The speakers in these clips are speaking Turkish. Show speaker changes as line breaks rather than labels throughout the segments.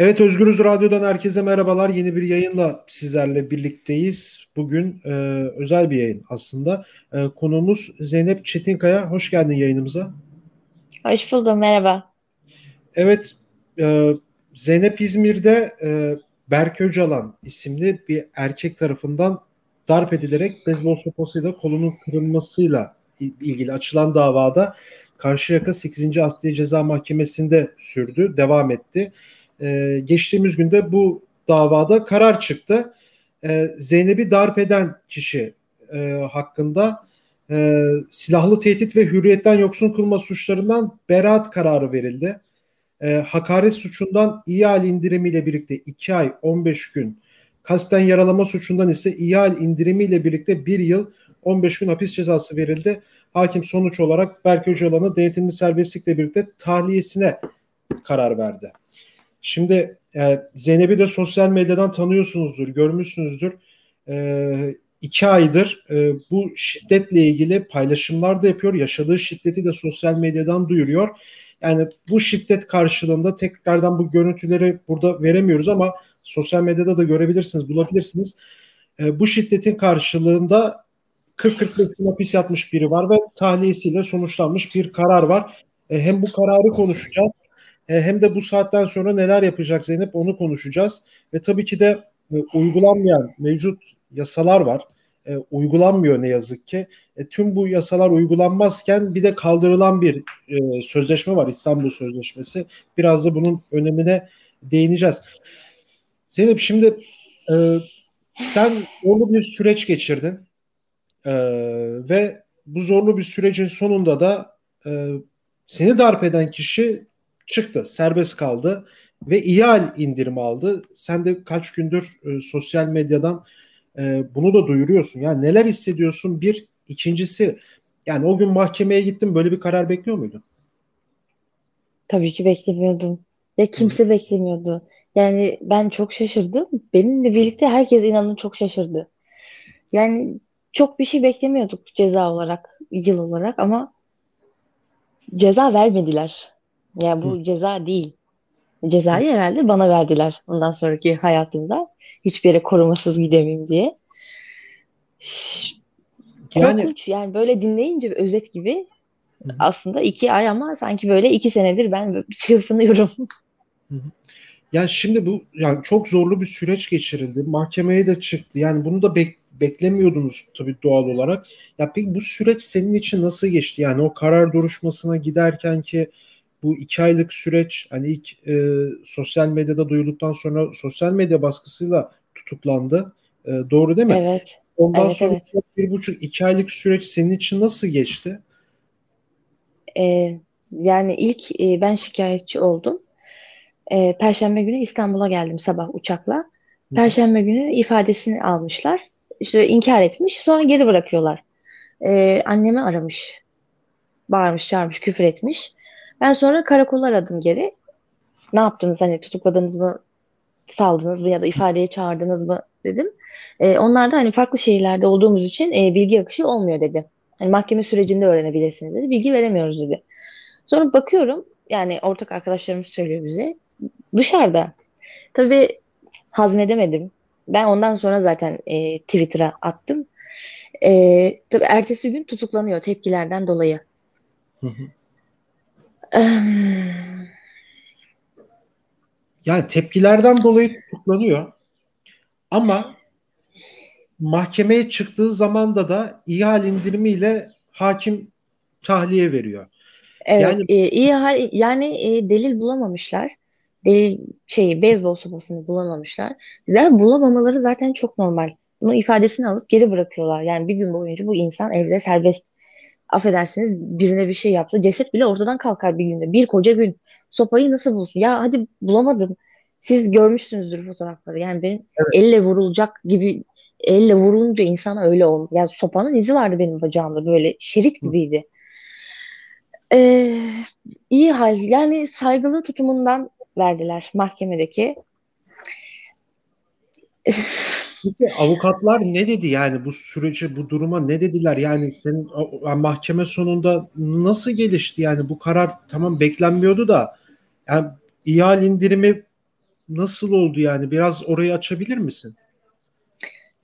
Evet Özgürüz Radyo'dan herkese merhabalar. Yeni bir yayınla sizlerle birlikteyiz. Bugün e, özel bir yayın aslında. E, konuğumuz Zeynep Çetinkaya. Hoş geldin yayınımıza.
Hoş buldum, merhaba.
Evet, e, Zeynep İzmir'de e, Berk Öcalan isimli bir erkek tarafından darp edilerek beyzbol sopasıyla kolunun kırılmasıyla ilgili açılan davada Karşıyaka 8. Asliye Ceza Mahkemesi'nde sürdü, devam etti. E, geçtiğimiz günde bu davada karar çıktı. E, Zeynep'i darp eden kişi e, hakkında e, silahlı tehdit ve hürriyetten yoksun kılma suçlarından beraat kararı verildi. E, hakaret suçundan iyi hal indirimiyle birlikte 2 ay 15 gün, kasten yaralama suçundan ise iyi hal indirimiyle birlikte 1 yıl 15 gün hapis cezası verildi. Hakim sonuç olarak Berk Öcalan'ı denetimli serbestlikle birlikte tahliyesine karar verdi. Şimdi e, Zeynep'i de sosyal medyadan tanıyorsunuzdur, görmüşsünüzdür. E, iki aydır e, bu şiddetle ilgili paylaşımlar da yapıyor. Yaşadığı şiddeti de sosyal medyadan duyuruyor. Yani bu şiddet karşılığında tekrardan bu görüntüleri burada veremiyoruz ama sosyal medyada da görebilirsiniz, bulabilirsiniz. E, bu şiddetin karşılığında 40-45 gün hapis yatmış biri var ve tahliyesiyle sonuçlanmış bir karar var. E, hem bu kararı konuşacağız hem de bu saatten sonra neler yapacak Zeynep onu konuşacağız. Ve tabii ki de e, uygulanmayan mevcut yasalar var. E, uygulanmıyor ne yazık ki. E, tüm bu yasalar uygulanmazken bir de kaldırılan bir e, sözleşme var İstanbul Sözleşmesi. Biraz da bunun önemine değineceğiz. Zeynep şimdi e, sen zorlu bir süreç geçirdin e, ve bu zorlu bir sürecin sonunda da e, seni darp eden kişi çıktı. Serbest kaldı ve iyi hal indirim aldı. Sen de kaç gündür e, sosyal medyadan e, bunu da duyuruyorsun. Yani neler hissediyorsun? Bir, ikincisi yani o gün mahkemeye gittim böyle bir karar bekliyor muydun?
Tabii ki beklemiyordum. Ya kimse Hı. beklemiyordu. Yani ben çok şaşırdım. Benimle birlikte herkes inanın çok şaşırdı. Yani çok bir şey beklemiyorduk ceza olarak, yıl olarak ama ceza vermediler. Yani bu Hı. ceza değil. Cezayı herhalde bana verdiler ondan sonraki hayatımda. Hiçbir yere korumasız gidemeyim diye. Yani, Korkunç yani böyle dinleyince özet gibi Hı. aslında iki ay ama sanki böyle iki senedir ben çırpınıyorum.
Hı. Yani şimdi bu yani çok zorlu bir süreç geçirildi. Mahkemeye de çıktı. Yani bunu da bek, beklemiyordunuz tabii doğal olarak. Ya peki bu süreç senin için nasıl geçti? Yani o karar duruşmasına giderken ki bu iki aylık süreç hani ilk e, sosyal medyada duyulduktan sonra sosyal medya baskısıyla tutuklandı. E, doğru değil mi?
Evet.
Ondan
evet,
sonra evet. bir buçuk iki aylık süreç senin için nasıl geçti?
Ee, yani ilk e, ben şikayetçi oldum. E, Perşembe günü İstanbul'a geldim sabah uçakla. Perşembe günü ifadesini almışlar. İşte inkar etmiş. Sonra geri bırakıyorlar. E, annemi aramış. Bağırmış, çağırmış, küfür etmiş. Ben sonra karakola aradım geri. Ne yaptınız hani tutukladınız mı, saldınız mı ya da ifadeye çağırdınız mı dedim. E, onlar da hani farklı şehirlerde olduğumuz için e, bilgi akışı olmuyor dedi. Hani mahkeme sürecinde öğrenebilirsiniz dedi. Bilgi veremiyoruz dedi. Sonra bakıyorum yani ortak arkadaşlarımız söylüyor bize. Dışarıda. Tabii hazmedemedim. Ben ondan sonra zaten e, Twitter'a attım. E, tabii ertesi gün tutuklanıyor tepkilerden dolayı. Hı hı.
Yani tepkilerden dolayı tutuklanıyor. Ama mahkemeye çıktığı zamanda da iyi hal indirimiyle hakim tahliye veriyor.
Evet, yani e, iyi hal yani e, delil bulamamışlar. Delil şeyi beyzbol sopasını bulamamışlar. Ve bulamamaları zaten çok normal. Bunun ifadesini alıp geri bırakıyorlar. Yani bir gün boyunca bu insan evde serbest affedersiniz birine bir şey yaptı. Ceset bile ortadan kalkar bir günde. Bir koca gün. Sopayı nasıl bulsun? Ya hadi bulamadın. Siz görmüşsünüzdür fotoğrafları. Yani benim evet. elle vurulacak gibi elle vurulunca insana öyle olmuyor. Yani sopanın izi vardı benim bacağımda böyle şerit gibiydi. Ee, iyi hal. Yani saygılı tutumundan verdiler mahkemedeki.
Peki avukatlar ne dedi yani bu süreci bu duruma ne dediler yani senin mahkeme sonunda nasıl gelişti yani bu karar tamam beklenmiyordu da yani ihale indirimi nasıl oldu yani? Biraz orayı açabilir misin?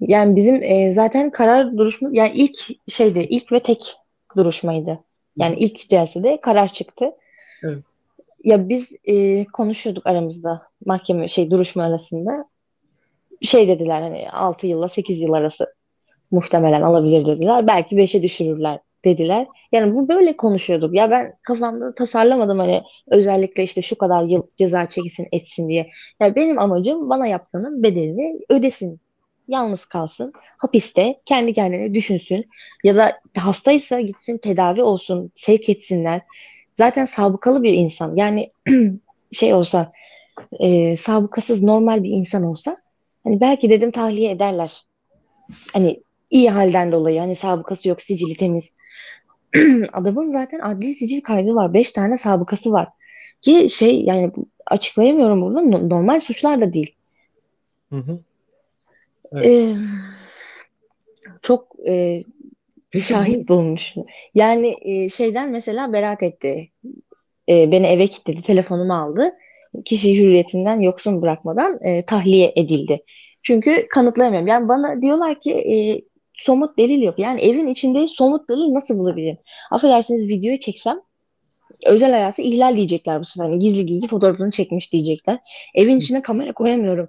Yani bizim e, zaten karar duruşma yani ilk şeydi ilk ve tek duruşmaydı. Yani ilk celsede karar çıktı.
Evet.
Ya biz e, konuşuyorduk aramızda mahkeme şey duruşma arasında. Şey dediler hani 6 yılla 8 yıl arası muhtemelen alabilir dediler. Belki 5'e düşürürler dediler. Yani bu böyle konuşuyorduk. Ya ben kafamda tasarlamadım hani özellikle işte şu kadar yıl ceza çekilsin etsin diye. Ya benim amacım bana yaptığının bedelini ödesin. Yalnız kalsın. Hapiste kendi kendine düşünsün. Ya da hastaysa gitsin tedavi olsun. Sevk etsinler. Zaten sabıkalı bir insan. Yani şey olsa e, sabıkasız normal bir insan olsa hani belki dedim tahliye ederler. Hani iyi halden dolayı hani sabıkası yok sicili temiz. Adamın zaten adli sicil kaydı var. Beş tane sabıkası var. Ki şey yani açıklayamıyorum burada normal suçlar da değil.
Hı hı. Evet.
Ee, çok e,
Peki
şahit
bu
bulmuş. Yani e, şeyden mesela beraat etti. E, beni eve kilitledi, telefonumu aldı. Kişiyi hürriyetinden yoksun bırakmadan e, tahliye edildi. Çünkü kanıtlayamıyorum. Yani bana diyorlar ki e, somut delil yok. Yani evin içinde somut delil nasıl bulabilirim? Affedersiniz videoyu çeksem özel hayatı ihlal diyecekler bu sefer. Yani gizli gizli fotoğrafını çekmiş diyecekler. Evin içine kamera koyamıyorum.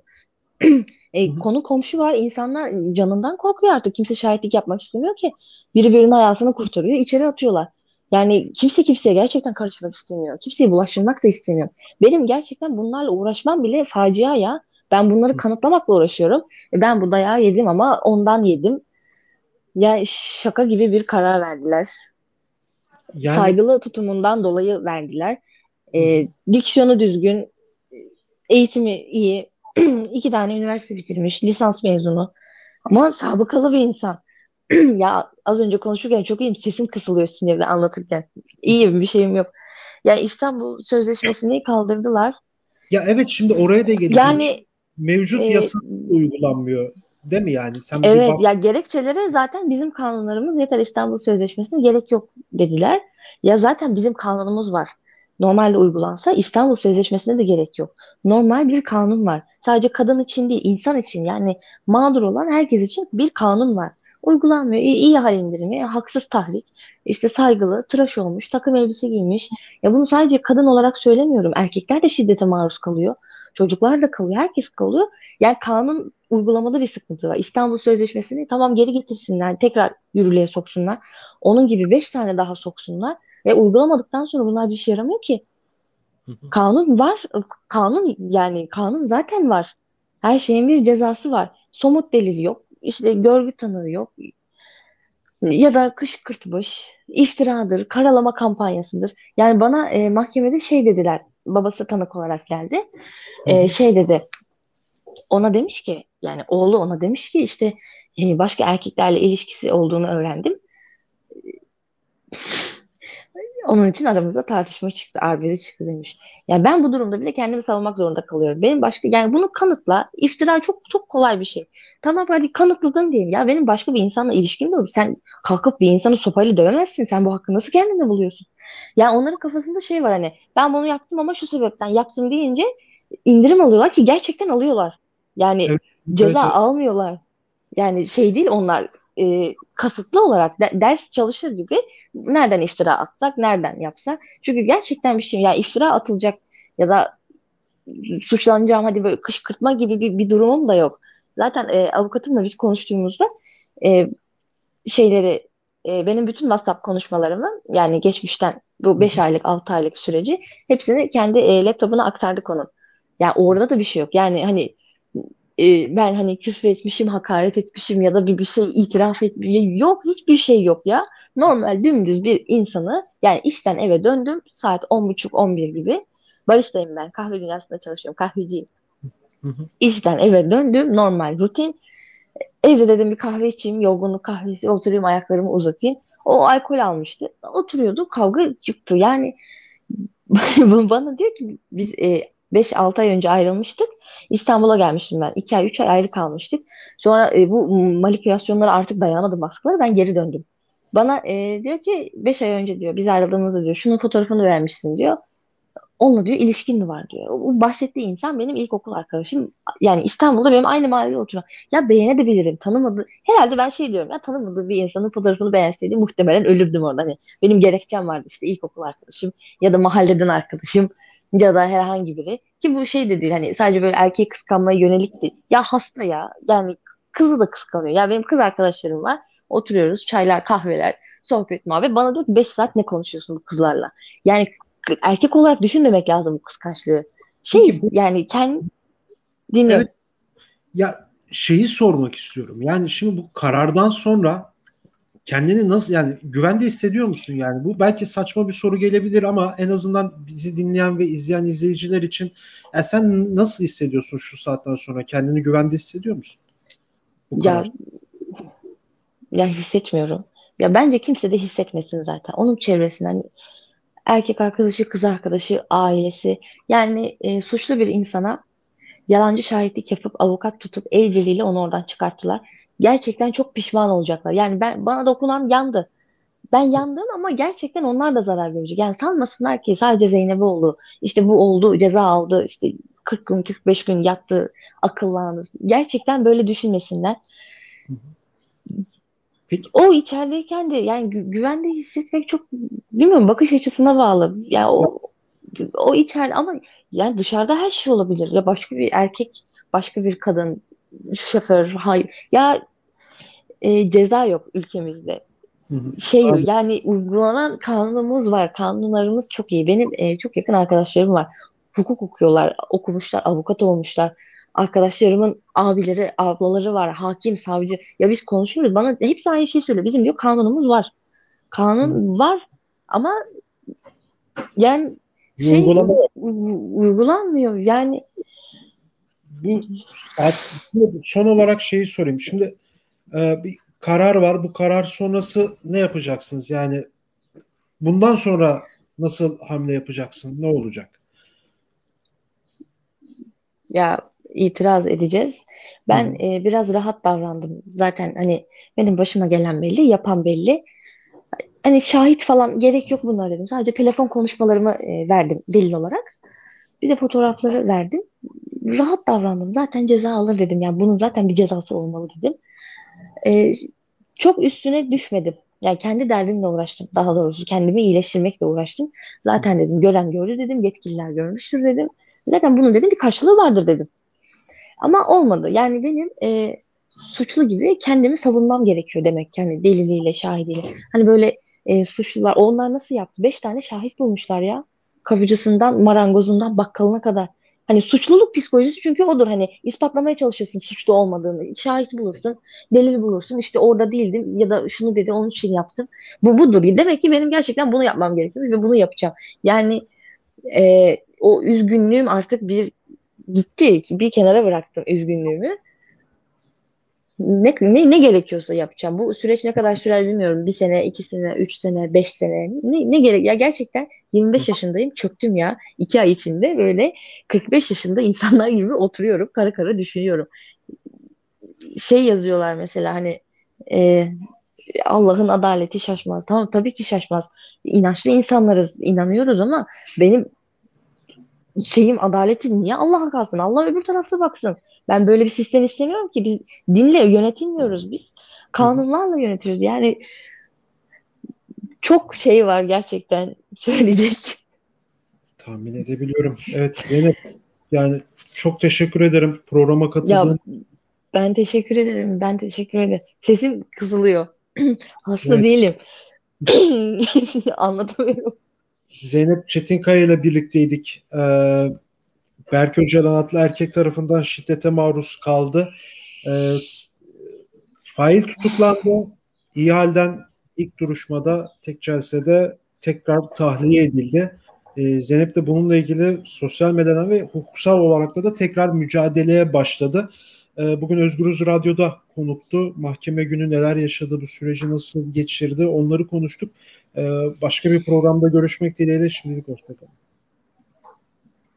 E, konu komşu var. İnsanlar canından korkuyor artık. Kimse şahitlik yapmak istemiyor ki. Biri birinin hayatını kurtarıyor. içeri atıyorlar. Yani kimse kimseye gerçekten karışmak istemiyor. Kimseye bulaştırmak da istemiyor. Benim gerçekten bunlarla uğraşmam bile facia ya. Ben bunları kanıtlamakla uğraşıyorum. E, ben bu dayağı yedim ama ondan yedim. Yani şaka gibi bir karar verdiler.
yani
Saygılı tutumundan dolayı verdiler. E, diksiyonu düzgün, eğitimi iyi, iki tane üniversite bitirmiş, lisans mezunu. Ama sabıkalı bir insan. ya az önce konuşurken çok iyiyim. Sesim kısılıyor sinirle anlatırken. İyiyim bir şeyim yok. Yani İstanbul Sözleşmesi'ni kaldırdılar.
ya evet şimdi oraya da geleceğim.
Yani
Mevcut
e,
yasa uygulanmıyor. Değil mi yani? Sen
evet
bak.
ya gerekçelere zaten bizim kanunlarımız yeter İstanbul Sözleşmesi'ne gerek yok dediler. Ya zaten bizim kanunumuz var. Normalde uygulansa İstanbul Sözleşmesi'ne de gerek yok. Normal bir kanun var. Sadece kadın için değil, insan için yani mağdur olan herkes için bir kanun var. Uygulanmıyor. İyi, iyi hal indirimi, haksız tahrik, işte saygılı, tıraş olmuş, takım elbise giymiş. Ya bunu sadece kadın olarak söylemiyorum. Erkekler de şiddete maruz kalıyor. Çocuklar da kalıyor, herkes kalıyor. Yani kanun uygulamada bir sıkıntı var. İstanbul Sözleşmesi'ni tamam geri getirsinler, tekrar yürürlüğe soksunlar. Onun gibi beş tane daha soksunlar. Ve uygulamadıktan sonra bunlar bir işe yaramıyor ki. Kanun var. Kanun yani kanun zaten var. Her şeyin bir cezası var. Somut delil yok. İşte görgü tanığı yok. Ya da kışkırtmış, iftiradır, karalama kampanyasıdır. Yani bana e, mahkemede şey dediler. Babası tanık olarak geldi. E, şey dedi. Ona demiş ki yani oğlu ona demiş ki işte e, başka erkeklerle ilişkisi olduğunu öğrendim. Onun için aramızda tartışma çıktı, arbede çıktı demiş. Yani ben bu durumda bile kendimi savunmak zorunda kalıyorum. Benim başka yani bunu kanıtla. İftira çok çok kolay bir şey. Tamam hadi kanıtladın diyeyim. Ya benim başka bir insanla ilişkim de yok. Sen kalkıp bir insanı sopayla dövemezsin. Sen bu hakkı nasıl kendine buluyorsun? Ya onların kafasında şey var hani ben bunu yaptım ama şu sebepten yaptım deyince indirim alıyorlar ki gerçekten alıyorlar. Yani
Evet,
ceza
evet.
almıyorlar. Yani şey değil onlar e, kasıtlı olarak de- ders çalışır gibi nereden iftira atsak, nereden yapsak. Çünkü gerçekten bir şey ya iftira atılacak ya da suçlanacağım hadi böyle kışkırtma gibi bir, bir durumum da yok. Zaten e, avukatımla biz konuştuğumuzda e, şeyleri e, benim bütün WhatsApp konuşmalarımı yani geçmişten bu 5 aylık 6 aylık süreci hepsini kendi e, laptopuna aktardık onun. Yani orada da bir şey yok. Yani hani e, ben hani küfür etmişim, hakaret etmişim ya da bir, bir şey itiraf etmişim. Yok hiçbir şey yok ya. Normal dümdüz bir insanı yani işten eve döndüm saat 10.30-11 gibi. Baristayım ben. Kahve dünyasında çalışıyorum. Kahveciyim.
Hı hı.
İşten eve döndüm. Normal rutin. Evde dedim bir kahve içeyim. Yorgunluk kahvesi. Oturayım ayaklarımı uzatayım. O alkol almıştı. Oturuyordu. Kavga çıktı. Yani bana diyor ki biz e, 5-6 ay önce ayrılmıştık. İstanbul'a gelmiştim ben. 2 ay 3 ay ayrı kalmıştık. Sonra e, bu manipülasyonlara artık dayanamadım baskıları. Ben geri döndüm. Bana e, diyor ki 5 ay önce diyor biz ayrıldığımızda diyor şunun fotoğrafını vermişsin diyor. Onunla diyor ilişkin mi var diyor. O bahsettiği insan benim ilkokul arkadaşım. Yani İstanbul'da benim aynı mahallede oturan. Ya beğenebilirim. Tanımadı. Herhalde ben şey diyorum ya tanımadığı bir insanın fotoğrafını beğenseydi muhtemelen ölürdüm orada. Hani benim gerekçem vardı işte ilkokul arkadaşım ya da mahalleden arkadaşım ya da herhangi biri. Ki bu şey de değil hani sadece böyle erkeği kıskanmaya yönelik değil. Ya hasta ya. Yani kızı da kıskanıyor. Ya benim kız arkadaşlarım var. Oturuyoruz çaylar kahveler sohbet muhabbet. Bana diyor ki 5 saat ne konuşuyorsun bu kızlarla? Yani erkek olarak düşünmemek lazım bu kıskançlığı. Şey bu, yani kendi dinliyorum. Evet.
Ya şeyi sormak istiyorum. Yani şimdi bu karardan sonra kendini nasıl yani güvende hissediyor musun yani bu belki saçma bir soru gelebilir ama en azından bizi dinleyen ve izleyen izleyiciler için yani sen nasıl hissediyorsun şu saatten sonra kendini güvende hissediyor musun?
Bu ya ya hissetmiyorum. Ya bence kimse de hissetmesin zaten. Onun çevresinden erkek arkadaşı, kız arkadaşı, ailesi. Yani e, suçlu bir insana yalancı şahitlik yapıp avukat tutup el birliğiyle onu oradan çıkarttılar. Gerçekten çok pişman olacaklar. Yani ben bana dokunan yandı. Ben yandım ama gerçekten onlar da zarar görecek. Yani sanmasınlar ki sadece Zeynep oldu. İşte bu oldu, ceza aldı. İşte 40 gün, 45 gün yattı, akıllandı. Gerçekten böyle düşünmesinler. Peki. O içerideyken de yani gü- güvende hissetmek çok bilmiyorum bakış açısına bağlı. Yani o o içeride ama yani dışarıda her şey olabilir. Ya başka bir erkek, başka bir kadın, şoför, hayır. Ya e, ceza yok ülkemizde. Şey Abi. yani uygulanan kanunumuz var. Kanunlarımız çok iyi. Benim e, çok yakın arkadaşlarım var. Hukuk okuyorlar, okumuşlar, avukat olmuşlar arkadaşlarımın abileri, ablaları var, hakim, savcı. Ya biz konuşuyoruz. Bana hepsi aynı şey söylüyor. Bizim diyor kanunumuz var. Kanun Hı. var ama yani şey Uygulama. uygulanmıyor. Yani
bu son olarak şeyi sorayım. Şimdi e, bir karar var. Bu karar sonrası ne yapacaksınız? Yani bundan sonra nasıl hamle yapacaksın? Ne olacak?
Ya itiraz edeceğiz. Ben e, biraz rahat davrandım. Zaten hani benim başıma gelen belli, yapan belli. Hani şahit falan gerek yok bunlar dedim. Sadece telefon konuşmalarımı e, verdim delil olarak. Bir de fotoğrafları verdim. Rahat davrandım. Zaten ceza alır dedim. Yani bunun zaten bir cezası olmalı dedim. E, çok üstüne düşmedim. Yani kendi derdimle uğraştım. Daha doğrusu kendimi iyileştirmekle uğraştım. Zaten dedim gören gördü dedim. Yetkililer görmüştür dedim. Zaten bunun dedim bir karşılığı vardır dedim. Ama olmadı. Yani benim e, suçlu gibi kendimi savunmam gerekiyor demek. Yani deliliyle, şahidiyle. Hani böyle e, suçlular, onlar nasıl yaptı? Beş tane şahit bulmuşlar ya. Kapıcısından, marangozundan, bakkalına kadar. Hani suçluluk psikolojisi çünkü odur. Hani ispatlamaya çalışırsın suçlu olmadığını. Şahit bulursun, delil bulursun. İşte orada değildim ya da şunu dedi onun için yaptım. Bu budur. Demek ki benim gerçekten bunu yapmam gerekiyor ve bunu yapacağım. Yani e, o üzgünlüğüm artık bir gitti. Bir kenara bıraktım üzgünlüğümü. Ne, ne, ne gerekiyorsa yapacağım. Bu süreç ne kadar sürer bilmiyorum. Bir sene, iki sene, üç sene, beş sene. Ne, ne gerek? Ya gerçekten 25 yaşındayım. Çöktüm ya. iki ay içinde böyle 45 yaşında insanlar gibi oturuyorum. Kara kara düşünüyorum. Şey yazıyorlar mesela hani e, Allah'ın adaleti şaşmaz. Tamam tabii ki şaşmaz. İnançlı insanlarız, inanıyoruz ama benim şeyim adaletim niye Allah'a kalsın? Allah öbür tarafta baksın. Ben böyle bir sistem istemiyorum ki. Biz dinle yönetilmiyoruz biz. Kanunlarla yönetiyoruz. Yani çok şey var gerçekten söyleyecek.
Tahmin edebiliyorum. Evet Zeynep yani çok teşekkür ederim programa katıldığın. Ya,
ben teşekkür ederim. Ben teşekkür ederim. Sesim kızılıyor. Hasta evet. değilim. Anlatamıyorum.
Zeynep Çetinkaya ile birlikteydik. Ee, Berk Öcalan adlı erkek tarafından şiddete maruz kaldı. Ee, fail tutuklandı. İyi halden ilk duruşmada tek celsede tekrar tahliye edildi. Ee, Zeynep de bununla ilgili sosyal medyadan ve hukuksal olarak da, da tekrar mücadeleye başladı. Ee, bugün Özgürüz Radyo'da konuktu. Mahkeme günü neler yaşadı, bu süreci nasıl geçirdi onları konuştuk. Ee, başka bir programda görüşmek dileğiyle şimdilik hoşçakalın.